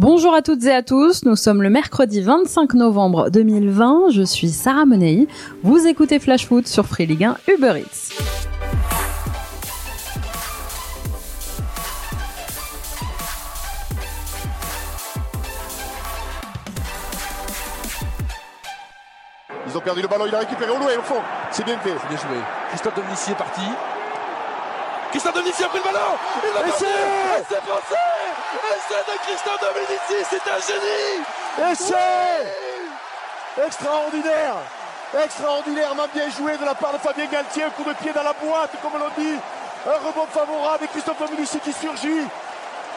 Bonjour à toutes et à tous, nous sommes le mercredi 25 novembre 2020, je suis Sarah Menei, vous écoutez Flash Foot sur Free Ligue 1 Uber Eats. Ils ont perdu le ballon, il a récupéré au loin, au fond. C'est bien fait. C'est bien joué. Christophe Dominici est parti. Christophe Dominici a pris le ballon Il passer c'est- C'est français Et c'est de Christophe Dominici C'est un génie c'est extraordinaire Extraordinairement bien joué de la part de Fabien Galtier, un coup de pied dans la boîte, comme l'on dit. Un rebond favorable et Christophe Dominici qui surgit.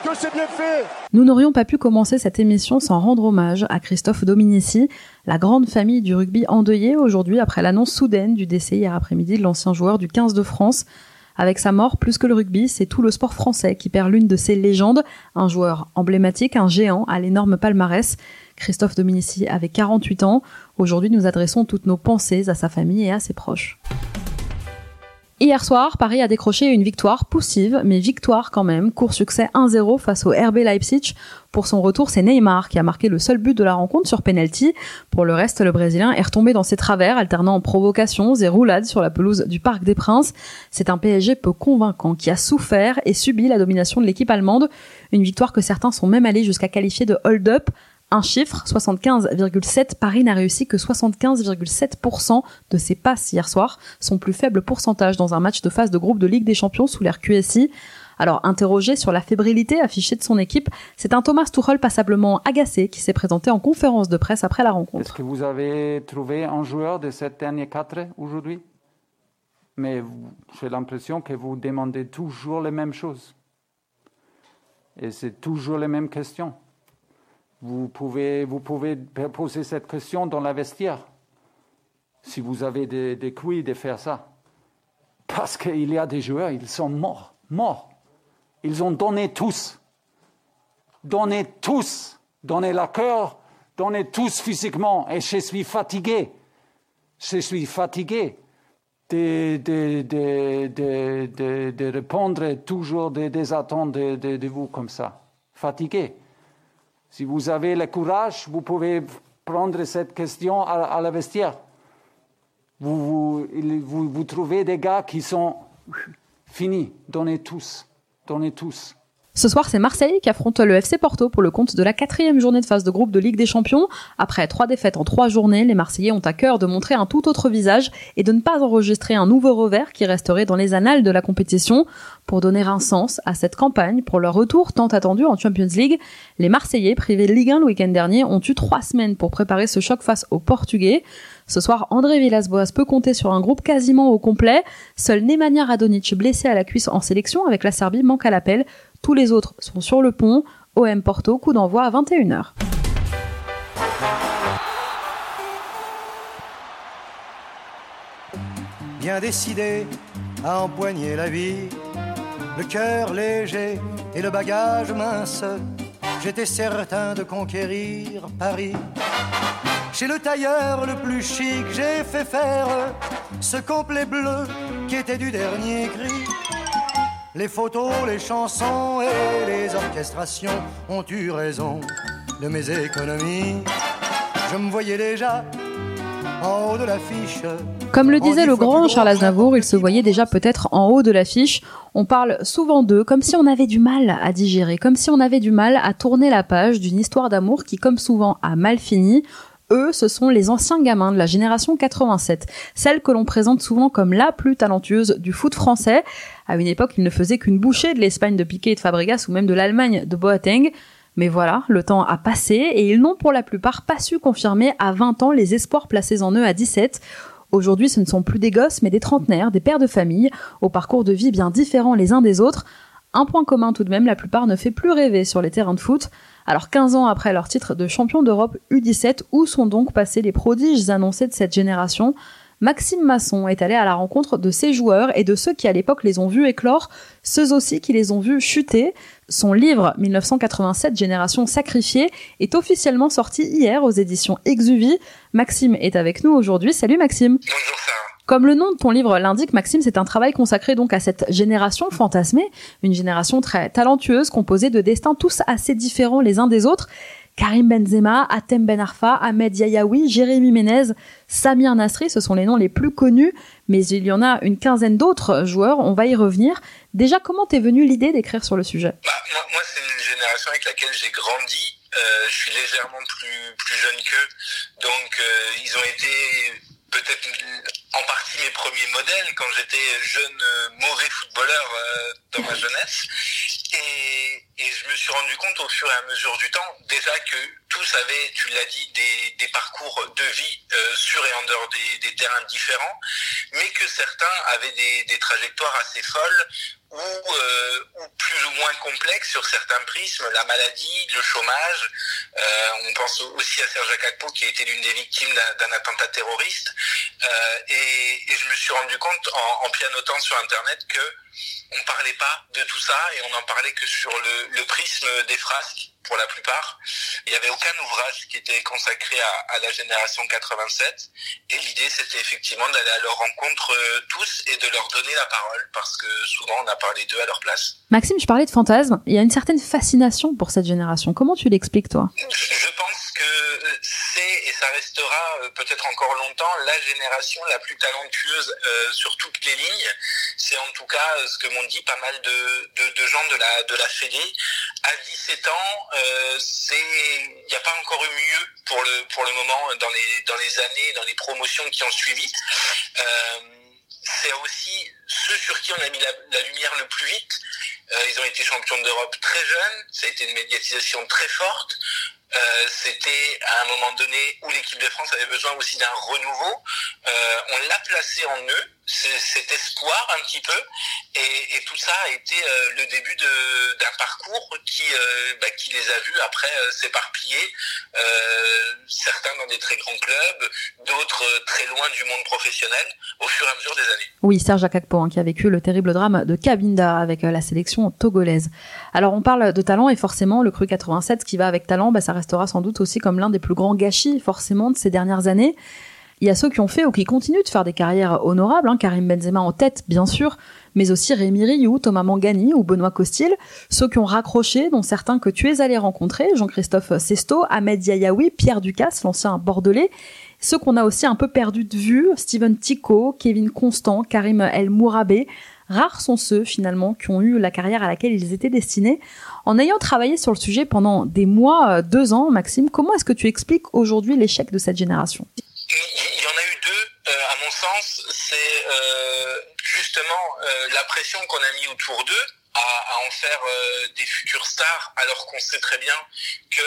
Que c'est bien fait Nous n'aurions pas pu commencer cette émission sans rendre hommage à Christophe Dominici, la grande famille du rugby endeuillée aujourd'hui après l'annonce soudaine du décès hier après-midi de l'ancien joueur du 15 de France. Avec sa mort, plus que le rugby, c'est tout le sport français qui perd l'une de ses légendes, un joueur emblématique, un géant à l'énorme palmarès. Christophe Dominici avait 48 ans. Aujourd'hui, nous adressons toutes nos pensées à sa famille et à ses proches. Hier soir, Paris a décroché une victoire poussive, mais victoire quand même. Court succès 1-0 face au RB Leipzig. Pour son retour, c'est Neymar qui a marqué le seul but de la rencontre sur penalty. Pour le reste, le Brésilien est retombé dans ses travers, alternant provocations et roulades sur la pelouse du Parc des Princes. C'est un PSG peu convaincant qui a souffert et subi la domination de l'équipe allemande. Une victoire que certains sont même allés jusqu'à qualifier de hold-up. Un chiffre, 75,7, Paris n'a réussi que 75,7% de ses passes hier soir, son plus faible pourcentage dans un match de phase de groupe de Ligue des Champions sous l'ère QSI. Alors, interrogé sur la fébrilité affichée de son équipe, c'est un Thomas Tuchel passablement agacé qui s'est présenté en conférence de presse après la Est-ce rencontre. que vous avez trouvé un joueur de cette dernière quatre aujourd'hui? Mais j'ai l'impression que vous demandez toujours les mêmes choses. Et c'est toujours les mêmes questions. Vous pouvez, vous pouvez poser cette question dans la vestiaire, si vous avez des, couilles de faire ça. Parce qu'il y a des joueurs, ils sont morts, morts. Ils ont donné tous. Donné tous. Donné la cœur, donné tous physiquement. Et je suis fatigué. Je suis fatigué de, de, de, de, répondre toujours des, attentes de vous comme ça. Fatigué. Si vous avez le courage, vous pouvez prendre cette question à, la vestiaire. Vous trouvez des gars qui sont finis. Donnez tous. Donnez tous. Ce soir, c'est Marseille qui affronte le FC Porto pour le compte de la quatrième journée de phase de groupe de Ligue des Champions. Après trois défaites en trois journées, les Marseillais ont à cœur de montrer un tout autre visage et de ne pas enregistrer un nouveau revers qui resterait dans les annales de la compétition. Pour donner un sens à cette campagne, pour leur retour tant attendu en Champions League, les Marseillais, privés de Ligue 1 le week-end dernier, ont eu trois semaines pour préparer ce choc face aux Portugais. Ce soir, André Villas-Boas peut compter sur un groupe quasiment au complet. Seul Nemanja Radonic, blessé à la cuisse en sélection avec la Serbie, manque à l'appel. Tous les autres sont sur le pont. OM Porto, coup d'envoi à 21h. bien décidé à empoigner la vie, le cœur léger et le bagage mince, j'étais certain de conquérir Paris. Chez le tailleur le plus chic, j'ai fait faire ce complet bleu qui était du dernier cri. Les photos, les chansons et les orchestrations ont eu raison de mes économies. Je me voyais déjà en haut de l'affiche. Comme le disait le grand Charles Aznavour, il se voyait déjà peut-être en haut de l'affiche. On parle souvent d'eux comme si on avait du mal à digérer, comme si on avait du mal à tourner la page d'une histoire d'amour qui, comme souvent, a mal fini. Eux, ce sont les anciens gamins de la génération 87, celle que l'on présente souvent comme la plus talentueuse du foot français. À une époque, ils ne faisaient qu'une bouchée de l'Espagne de Piqué et de Fabregas ou même de l'Allemagne de Boateng. Mais voilà, le temps a passé et ils n'ont pour la plupart pas su confirmer à 20 ans les espoirs placés en eux à 17. Aujourd'hui, ce ne sont plus des gosses, mais des trentenaires, des pères de famille, au parcours de vie bien différents les uns des autres. Un point commun tout de même, la plupart ne fait plus rêver sur les terrains de foot. Alors 15 ans après leur titre de champion d'Europe U17, où sont donc passés les prodiges annoncés de cette génération? Maxime Masson est allé à la rencontre de ces joueurs et de ceux qui à l'époque les ont vus éclore, ceux aussi qui les ont vus chuter. Son livre 1987 Génération sacrifiée est officiellement sorti hier aux éditions Exuvie. Maxime est avec nous aujourd'hui. Salut Maxime. Bonjour. Comme le nom de ton livre l'indique, Maxime, c'est un travail consacré donc à cette génération fantasmée, une génération très talentueuse, composée de destins tous assez différents les uns des autres. Karim Benzema, Atem Ben Arfa, Ahmed Yayaoui, Jérémy Ménez, Samir Nasri, ce sont les noms les plus connus, mais il y en a une quinzaine d'autres joueurs, on va y revenir. Déjà, comment t'es venue l'idée d'écrire sur le sujet? Bah, Moi, c'est une génération avec laquelle j'ai grandi. Euh, je suis légèrement plus, plus jeune qu'eux, donc euh, ils ont été peut-être en partie mes premiers modèles quand j'étais jeune euh, mauvais footballeur euh, dans ma jeunesse. Et, je me suis rendu compte au fur et à mesure du temps, déjà que tous avaient, tu l'as dit, des, parcours de vie euh, sur et en dehors des, terrains différents, mais que certains avaient des, trajectoires assez folles ou moins complexes sur certains prismes, la maladie, le chômage. Euh, on pense aussi à Serge Akakpo qui a été l'une des victimes d'un attentat terroriste. Euh, et, je me suis rendu compte en, pianotant sur Internet que on parlait pas de tout ça et on n'en parlait que sur le, prisme des frasques pour la plupart. Il n'y avait aucun ouvrage qui était consacré à, à la génération 87 et l'idée c'était effectivement d'aller à leur rencontre euh, tous et de leur donner la parole parce que souvent on a parlé d'eux à leur place. Maxime, je parlais de fantasme. Il y a une certaine fascination pour cette génération. Comment tu l'expliques toi? Je pense que c'est et ça restera euh, peut-être encore longtemps la génération la plus talentueuse euh, sur toutes les lignes. C'est en tout cas ce que m'ont dit pas mal de, de, de, gens de la, de la Fédé. À 17 ans, euh, il n'y a pas encore eu mieux pour le, pour le moment dans les, dans les années, dans les promotions qui ont suivi. Euh, c'est aussi ceux sur qui on a mis la, lumière le plus vite. Euh, ils ont été champions d'Europe très jeunes, ça a été une médiatisation très forte. C'était à un moment donné où l'équipe de France avait besoin aussi d'un renouveau. On l'a placé en eux, cet espoir un petit peu, et, tout ça a été le début d'un parcours qui, euh, bah, qui les a vus après euh, s'éparpiller, certains dans des très grands clubs, d'autres très loin du monde professionnel, au fur et à mesure des années. Oui, Serge Akakpo, hein, qui a vécu le terrible drame de Cabinda avec la sélection togolaise. Alors on parle de talent et forcément le cru 87 qui va avec talent, bah, ça restera sans doute aussi comme l'un des plus grands gâchis forcément de ces dernières années. Il y a ceux qui ont fait ou qui continuent de faire des carrières honorables, hein, Karim Benzema en tête bien sûr, mais aussi Rémi Rioux, Thomas Mangani ou Benoît Costil, ceux qui ont raccroché, dont certains que tu es allé rencontrer, Jean-Christophe Sesto, Ahmed Yayaoui, Pierre Ducasse, l'ancien bordelais, ceux qu'on a aussi un peu perdu de vue, Steven Tico, Kevin Constant, Karim El Mourabé, Rares sont ceux, finalement, qui ont eu la carrière à laquelle ils étaient destinés. En ayant travaillé sur le sujet pendant des mois, deux ans, Maxime, comment est-ce que tu expliques aujourd'hui l'échec de cette génération? Il y en a eu deux, euh, à mon sens. C'est euh, justement euh, la pression qu'on a mis autour d'eux à, en faire euh, des futures stars, alors qu'on sait très bien que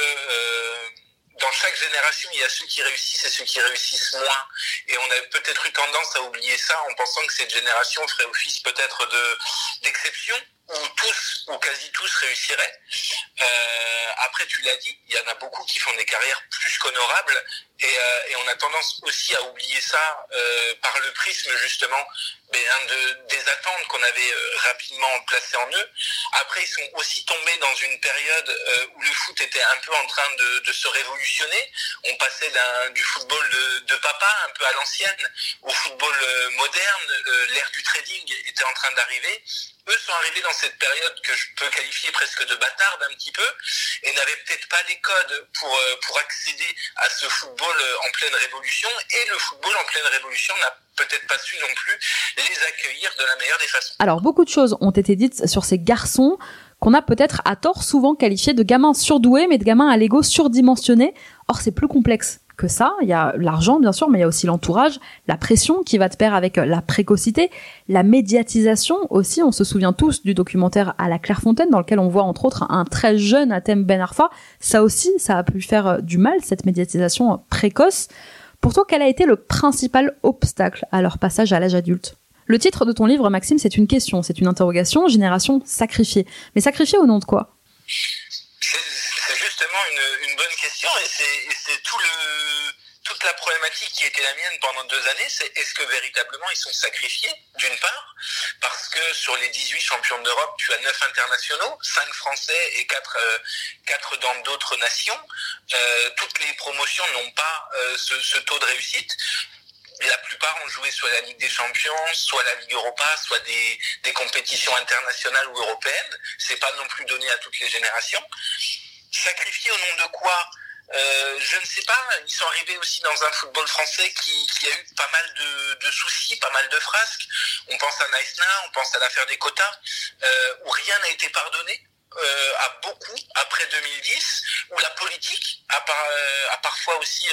dans chaque génération, il y a ceux qui réussissent et ceux qui réussissent moins. Et on a peut-être eu tendance à oublier ça en pensant que cette génération ferait office peut-être de d'exception où tous ou quasi tous réussiraient. Euh, après, tu l'as dit, il y en a beaucoup qui font des carrières plus qu'honorables et, euh, on a tendance aussi à oublier ça euh, par le prisme justement de, des attentes qu'on avait rapidement placées en eux. Après, ils sont aussi tombés dans une période où le foot était un peu en train de, se révolutionner. On passait du football de, papa, un peu à l'ancienne, au football moderne. L'ère du trading était en train d'arriver eux sont arrivés dans cette période que je peux qualifier presque de bâtarde un petit peu et n'avaient peut-être pas les codes pour, pour accéder à ce football en pleine révolution et le football en pleine révolution n'a peut-être pas su non plus les accueillir de la meilleure des façons. Alors beaucoup de choses ont été dites sur ces garçons qu'on a peut-être à tort souvent qualifiés de gamins surdoués mais de gamins à l'ego surdimensionné. Or c'est plus complexe que ça. Il y a l'argent, bien sûr, mais il y a aussi l'entourage, la pression qui va de pair avec la précocité, la médiatisation aussi. On se souvient tous du documentaire à la Clairefontaine dans lequel on voit entre autres un très jeune Atem Ben Arfa. Ça aussi, ça a pu faire du mal, cette médiatisation précoce. Pour toi, quel a été le principal obstacle à leur passage à l'âge adulte? Le titre de ton livre, Maxime, c'est une question, c'est une interrogation, génération sacrifiée. Mais sacrifiée au nom de quoi? Une, une, bonne question et c'est tout le toute la problématique qui était la mienne pendant deux années, c'est est-ce que véritablement ils sont sacrifiés, d'une part, parce que sur les 18 champions d'Europe, tu as 9 internationaux, 5 français et 4, euh, 4 dans d'autres nations. Euh, toutes les promotions n'ont pas euh, ce, ce, taux de réussite. la plupart ont joué soit la Ligue des Champions, soit la Ligue Europa, soit des, des compétitions internationales ou européennes. C'est pas non plus donné à toutes les générations. Sacrifié au nom de quoi euh, je ne sais pas, ils sont arrivés aussi dans un football français qui, qui a eu pas mal de, soucis, pas mal de frasques. On pense à Naïsna, on pense à l'affaire des quotas, euh, où rien n'a été pardonné. Euh, à beaucoup après 2010, où la politique a, par, a parfois aussi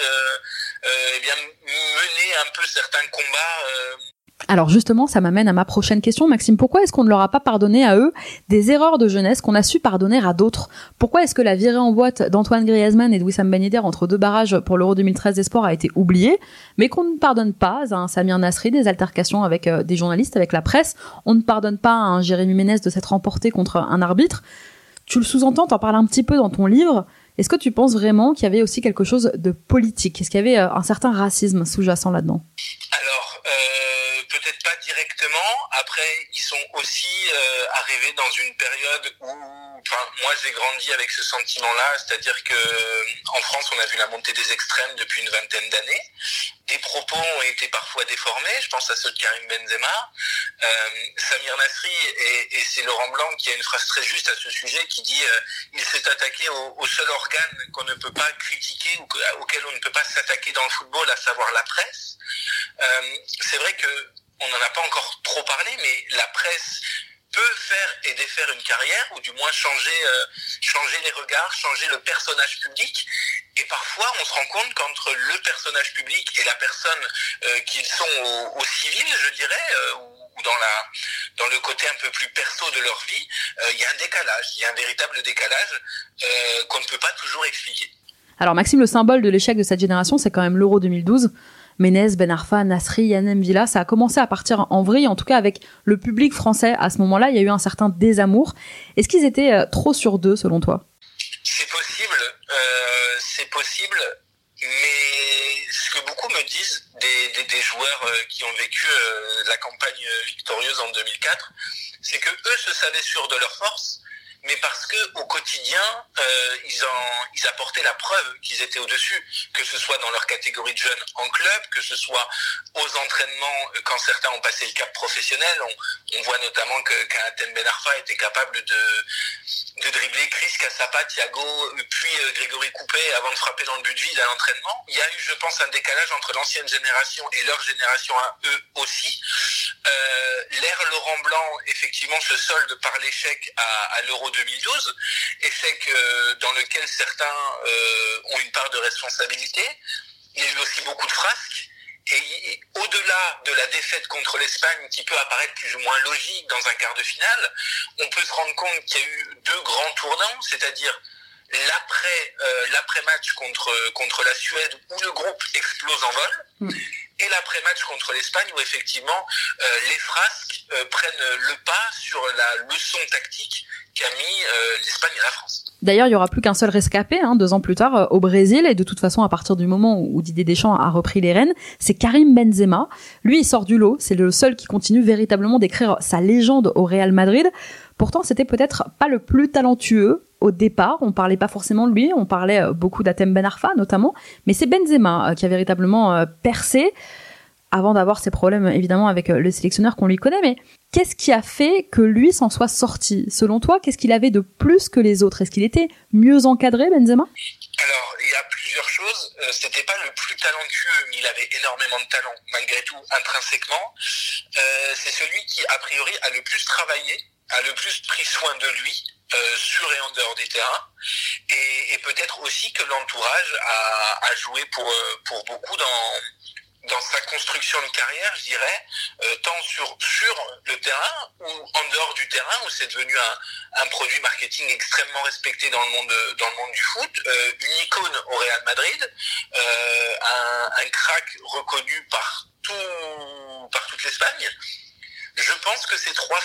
eh bien, mené un peu certains combats alors justement, ça m'amène à ma prochaine question, Maxime. Pourquoi est-ce qu'on ne leur a pas pardonné à eux des erreurs de jeunesse qu'on a su pardonner à d'autres? Pourquoi est-ce que la virée en boîte d'Antoine Griezmann et de Wissam Ben entre deux barrages pour l'Euro 2013 des sports a été oubliée, mais qu'on ne pardonne pas à un Samir Nasri des altercations avec euh, des journalistes, avec la presse? On ne pardonne pas à un Jérémy Ménez de s'être remporté contre un arbitre? Tu le sous-entends, t'en parles un petit peu dans ton livre. Est-ce que tu penses vraiment qu'il y avait aussi quelque chose de politique? Est-ce qu'il y avait euh, un certain racisme sous-jacent là-dedans? Alors, euh, pas directement. Après, ils sont aussi euh, arrivés dans une période où, enfin, moi j'ai grandi avec ce sentiment-là, c'est-à-dire que en France, on a vu la montée des extrêmes depuis une vingtaine d'années. Des propos ont été parfois déformés. Je pense à ceux de Karim Benzema, euh, Samir Nasri, et, c'est Laurent Blanc qui a une phrase très juste à ce sujet qui dit euh, il s'est attaqué au, seul organe qu'on ne peut pas critiquer ou que, auquel on ne peut pas s'attaquer dans le football, à savoir la presse. Euh, c'est vrai que on n'en a pas encore trop parlé, mais la presse peut faire et défaire une carrière, ou du moins changer, euh, changer les regards, changer le personnage public. Et parfois, on se rend compte qu'entre le personnage public et la personne euh, qu'ils sont au, civil, je dirais, euh, ou dans, la, dans le côté un peu plus perso de leur vie, il y a un décalage, il y a un véritable décalage qu'on ne peut pas toujours expliquer. Alors Maxime, le symbole de l'échec de cette génération, c'est quand même l'Euro 2012. Ménez, Ben Arfa, Nasri, Yannem Villa, ça a commencé à partir en vrille, en tout cas avec le public français. À ce moment-là, il y a eu un certain désamour. Est-ce qu'ils étaient euh, trop sur deux, selon toi? C'est possible, euh, c'est possible, mais ce que beaucoup me disent des, des, joueurs euh, qui ont vécu la campagne victorieuse en 2004, c'est que eux se savaient sûrs de leur force, mais parce que au quotidien, euh, ils, ils apportaient la preuve qu'ils étaient au-dessus, que ce soit dans leur catégorie de jeunes en club, que ce soit aux entraînements quand certains ont passé le cap professionnel. On, voit notamment que qu'Atem Ben Arfa était capable de, de dribbler Chris Cassapa, Thiago, puis euh, Grégory Coupé avant de frapper dans le but vide à l'entraînement. Il y a eu, je pense, un décalage entre l'ancienne génération et leur génération à eux aussi. Euh, Laurent Blanc, effectivement, se solde par l'échec à, l'Euro 2012, échec euh, dans lequel certains euh, ont une part de responsabilité. Il y a eu aussi beaucoup de frasques. Et au-delà de la défaite contre l'Espagne, qui peut apparaître plus ou moins logique dans un quart de finale, on peut se rendre compte qu'il y a eu deux grands tournants, c'est-à-dire euh, l'après match contre la Suède où le groupe explose en vol. Mmh et l'après-match contre l'Espagne où effectivement euh, les frasques euh, prennent le pas sur la leçon tactique qu'a mis euh, l'Espagne et la France. D'ailleurs, il y aura plus qu'un seul rescapé hein, deux ans plus tard euh, au Brésil et de toute façon à partir du moment où Didier Deschamps a repris les rênes, c'est Karim Benzema. Lui, il sort du lot, c'est le seul qui continue véritablement d'écrire sa légende au Real Madrid. Pourtant, c'était peut-être pas le plus talentueux au départ, on parlait pas forcément de lui, on parlait beaucoup d'Atem Ben Arfa notamment, mais c'est Benzema qui a véritablement percé avant d'avoir ses problèmes évidemment avec le sélectionneur qu'on lui connaît, mais qu'est-ce qui a fait que lui s'en soit sorti? Selon toi, qu'est-ce qu'il avait de plus que les autres? Est-ce qu'il était mieux encadré, Benzema? Alors, il y a plusieurs choses. Euh, C'était pas le plus talentueux, mais il avait énormément de talent, malgré tout, intrinsèquement. Euh, C'est celui qui, a priori, a le plus travaillé, a le plus pris soin de lui, euh, sur et en dehors des terrains et, peut-être aussi que l'entourage a, joué pour, pour beaucoup dans, dans sa construction de carrière, je dirais, euh, tant sur, sur le terrain ou en dehors du terrain, où c'est devenu un, un, produit marketing extrêmement respecté dans le monde, dans le monde du foot, euh, une icône au Real Madrid, euh, un, un, crack reconnu par, tout, par toute l'Espagne. Je pense que ces trois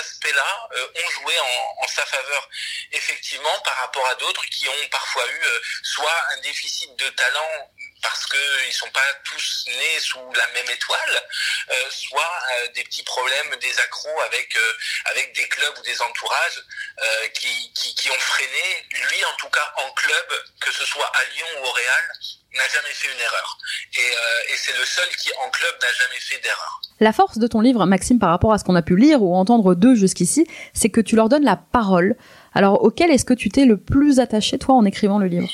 aspects-là euh, ont joué en, en, sa faveur, effectivement, par rapport à d'autres qui ont parfois eu soit un déficit de talent parce qu'ils sont pas tous nés sous la même étoile, soit des petits problèmes, des accros avec avec des clubs ou des entourages qui, qui, ont freiné. Lui, en tout cas, en club, que ce soit à Lyon ou au Real, n'a jamais fait une erreur. Et c'est le seul qui, en club, n'a jamais fait d'erreur. La force de ton livre, Maxime, par rapport à ce qu'on a pu lire ou entendre d'eux jusqu'ici, c'est que tu leur donnes la parole. Alors, auquel est-ce que tu t'es le plus attaché, toi, en écrivant le livre?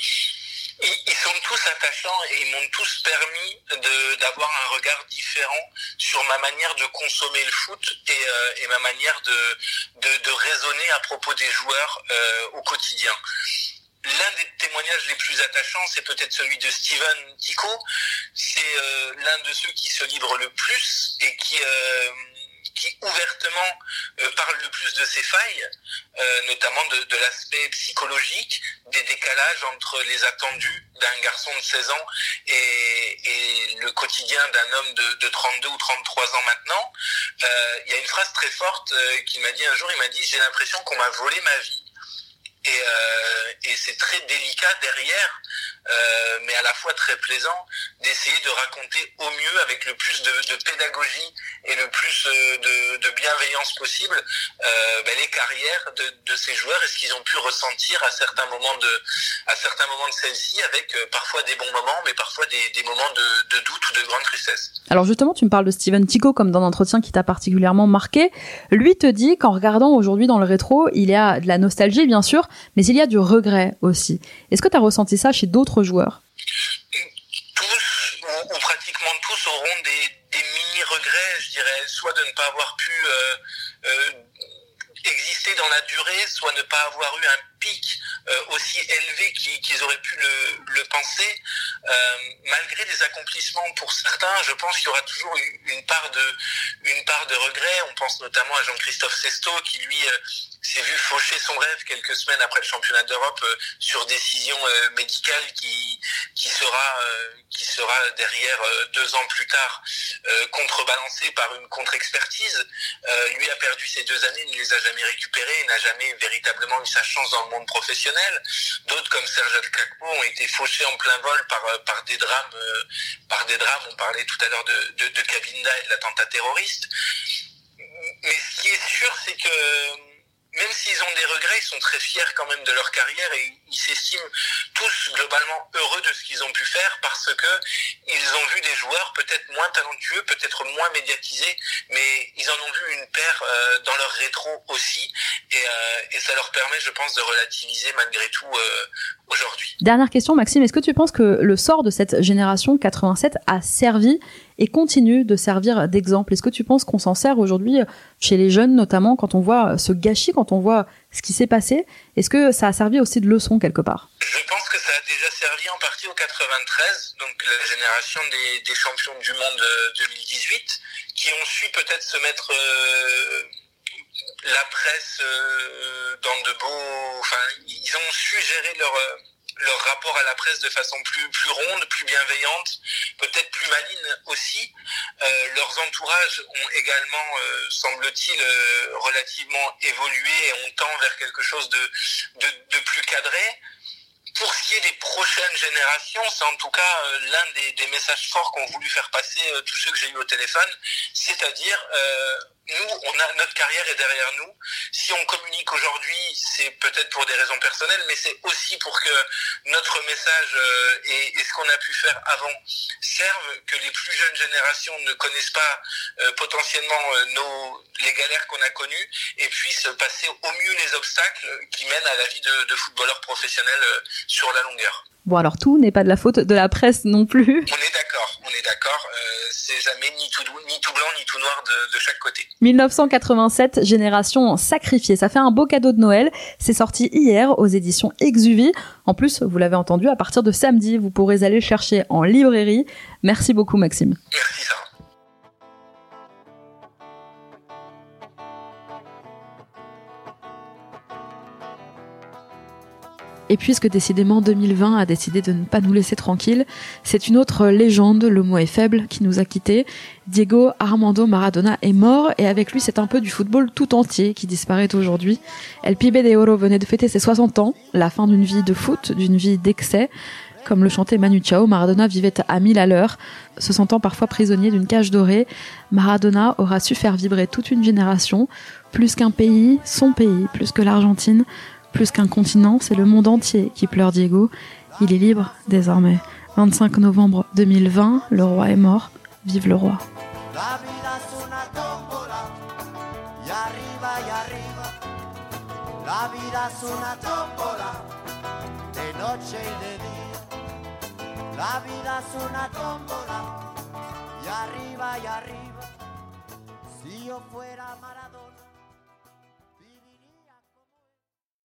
Ils, sont tous attachants et ils m'ont tous permis d'avoir un regard différent sur ma manière de consommer le foot et, euh, ma manière de, de, raisonner à propos des joueurs euh, au quotidien. L'un des témoignages les plus attachants, c'est peut-être celui de Steven Tico. C'est euh, l'un de ceux qui se livrent le plus et qui, qui ouvertement euh, parle le plus de ses failles, euh, notamment de, l'aspect psychologique, des décalages entre les attendus d'un garçon de 16 ans et, le quotidien d'un homme de, de, 32 ou 33 ans maintenant. Euh, il y a une phrase très forte qu'il m'a dit un jour, il m'a dit, j'ai l'impression qu'on m'a volé ma vie. Et c'est très délicat derrière, euh, mais à la fois très plaisant, d'essayer de raconter au mieux, avec le plus de, pédagogie et le plus euh, de, bienveillance possible, euh, ben les carrières de, de, ces joueurs et ce qu'ils ont pu ressentir à certains moments de, à certains moments de celle-ci, avec parfois des bons moments, mais parfois des, moments de, doute ou de grande tristesse. Alors justement, tu me parles de Steven Tico comme dans l'entretien qui t'a particulièrement marqué. Lui te dit qu'en regardant aujourd'hui dans le rétro, il y a de la nostalgie bien sûr, mais il y a du regret aussi. Est-ce que tu as ressenti ça chez d'autres joueurs. Tous, ou, pratiquement tous, auront des, des mini-regrets, je dirais, soit de ne pas avoir pu euh, euh, exister dans la durée, soit ne pas avoir eu un euh, aussi élevé qu'ils auraient pu le, penser. Euh, malgré des accomplissements pour certains, je pense qu'il y aura toujours une part de une part de regret. On pense notamment à Jean-Christophe Sesto qui lui euh, s'est vu faucher son rêve quelques semaines après le championnat d'Europe sur décision médicale qui qui sera qui sera derrière deux ans plus tard contrebalancée par une contre-expertise. lui a perdu ses deux années, ne les a jamais récupérées, n'a jamais véritablement eu sa chance dans le professionnel. D'autres comme Serge Kakpo ont été fauchés en plein vol par par des drames par des drames. On parlait tout à l'heure de, de, de Cabinda et de l'attentat terroriste. Mais ce qui est sûr, c'est que même s'ils ont des regrets, ils sont très fiers quand même de leur carrière et ils s'estiment tous globalement heureux de ce qu'ils ont pu faire parce que ils ont vu des joueurs peut-être moins talentueux, peut-être moins médiatisés, mais ils en ont vu une paire euh, dans leur rétro aussi et, euh, et, ça leur permet, je pense, de relativiser malgré tout euh, aujourd'hui. Dernière question, Maxime, est-ce que tu penses que le sort de cette génération 87 a servi et continue de servir d'exemple. Est-ce que tu penses qu'on s'en sert aujourd'hui chez les jeunes, notamment quand on voit ce gâchis, quand on voit ce qui s'est passé? Est-ce que ça a servi aussi de leçon quelque part? Je pense que ça a déjà servi en partie au 93, donc la génération des, champions du monde 2018, qui ont su peut-être se mettre euh, la presse euh, dans de beaux... Enfin, ils ont su gérer leur leur rapport à la presse de façon plus plus ronde, plus bienveillante, peut-être plus maligne aussi. Euh, leurs entourages ont également, euh, semble-t-il, euh, relativement évolué et on tend vers quelque chose de, de, plus cadré. Pour ce qui est des prochaines générations, c'est en tout cas l'un des, des, messages forts qu'ont voulu faire passer tous ceux que j'ai eu au téléphone, c'est-à-dire nous, on a notre carrière est derrière nous. Si on communique aujourd'hui, c'est peut-être pour des raisons personnelles, mais c'est aussi pour que notre message euh, et, et, ce qu'on a pu faire avant servent, que les plus jeunes générations ne connaissent pas euh, potentiellement euh, nos les galères qu'on a connues et puissent passer au mieux les obstacles qui mènent à la vie de, de footballeur professionnel sur la longueur. Bon alors tout n'est pas de la faute de la presse non plus. On est d'accord, on est d'accord. Euh, c'est jamais ni tout, ni tout blanc ni tout noir de, de, chaque côté. 1987, génération sacrifiée. Ça fait un beau cadeau de Noël. C'est sorti hier aux éditions Exuvie. En plus, vous l'avez entendu, à partir de samedi, vous pourrez aller le chercher en librairie. Merci beaucoup Maxime. Et puisque décidément 2020 a décidé de ne pas nous laisser tranquilles, c'est une autre légende, le mot est faible, qui nous a quittés. Diego Armando Maradona est mort et avec lui c'est un peu du football tout entier qui disparaît aujourd'hui. El Pibe de Oro venait de fêter ses 60 ans, la fin d'une vie de foot, d'une vie d'excès. Comme le chantait Manu Chao, Maradona vivait à mille à l'heure, se sentant parfois prisonnier d'une cage dorée. Maradona aura su faire vibrer toute une génération. Plus qu'un pays, son pays, plus que l'Argentine, plus qu'un continent, c'est le monde entier qui pleure Diego. Il est libre désormais. 25 novembre 2020, le roi est mort. Vive le roi. La vida es una tómbola de noche y de día. La vida es una tómbola y arriba y arriba. Si yo fuera Maradona.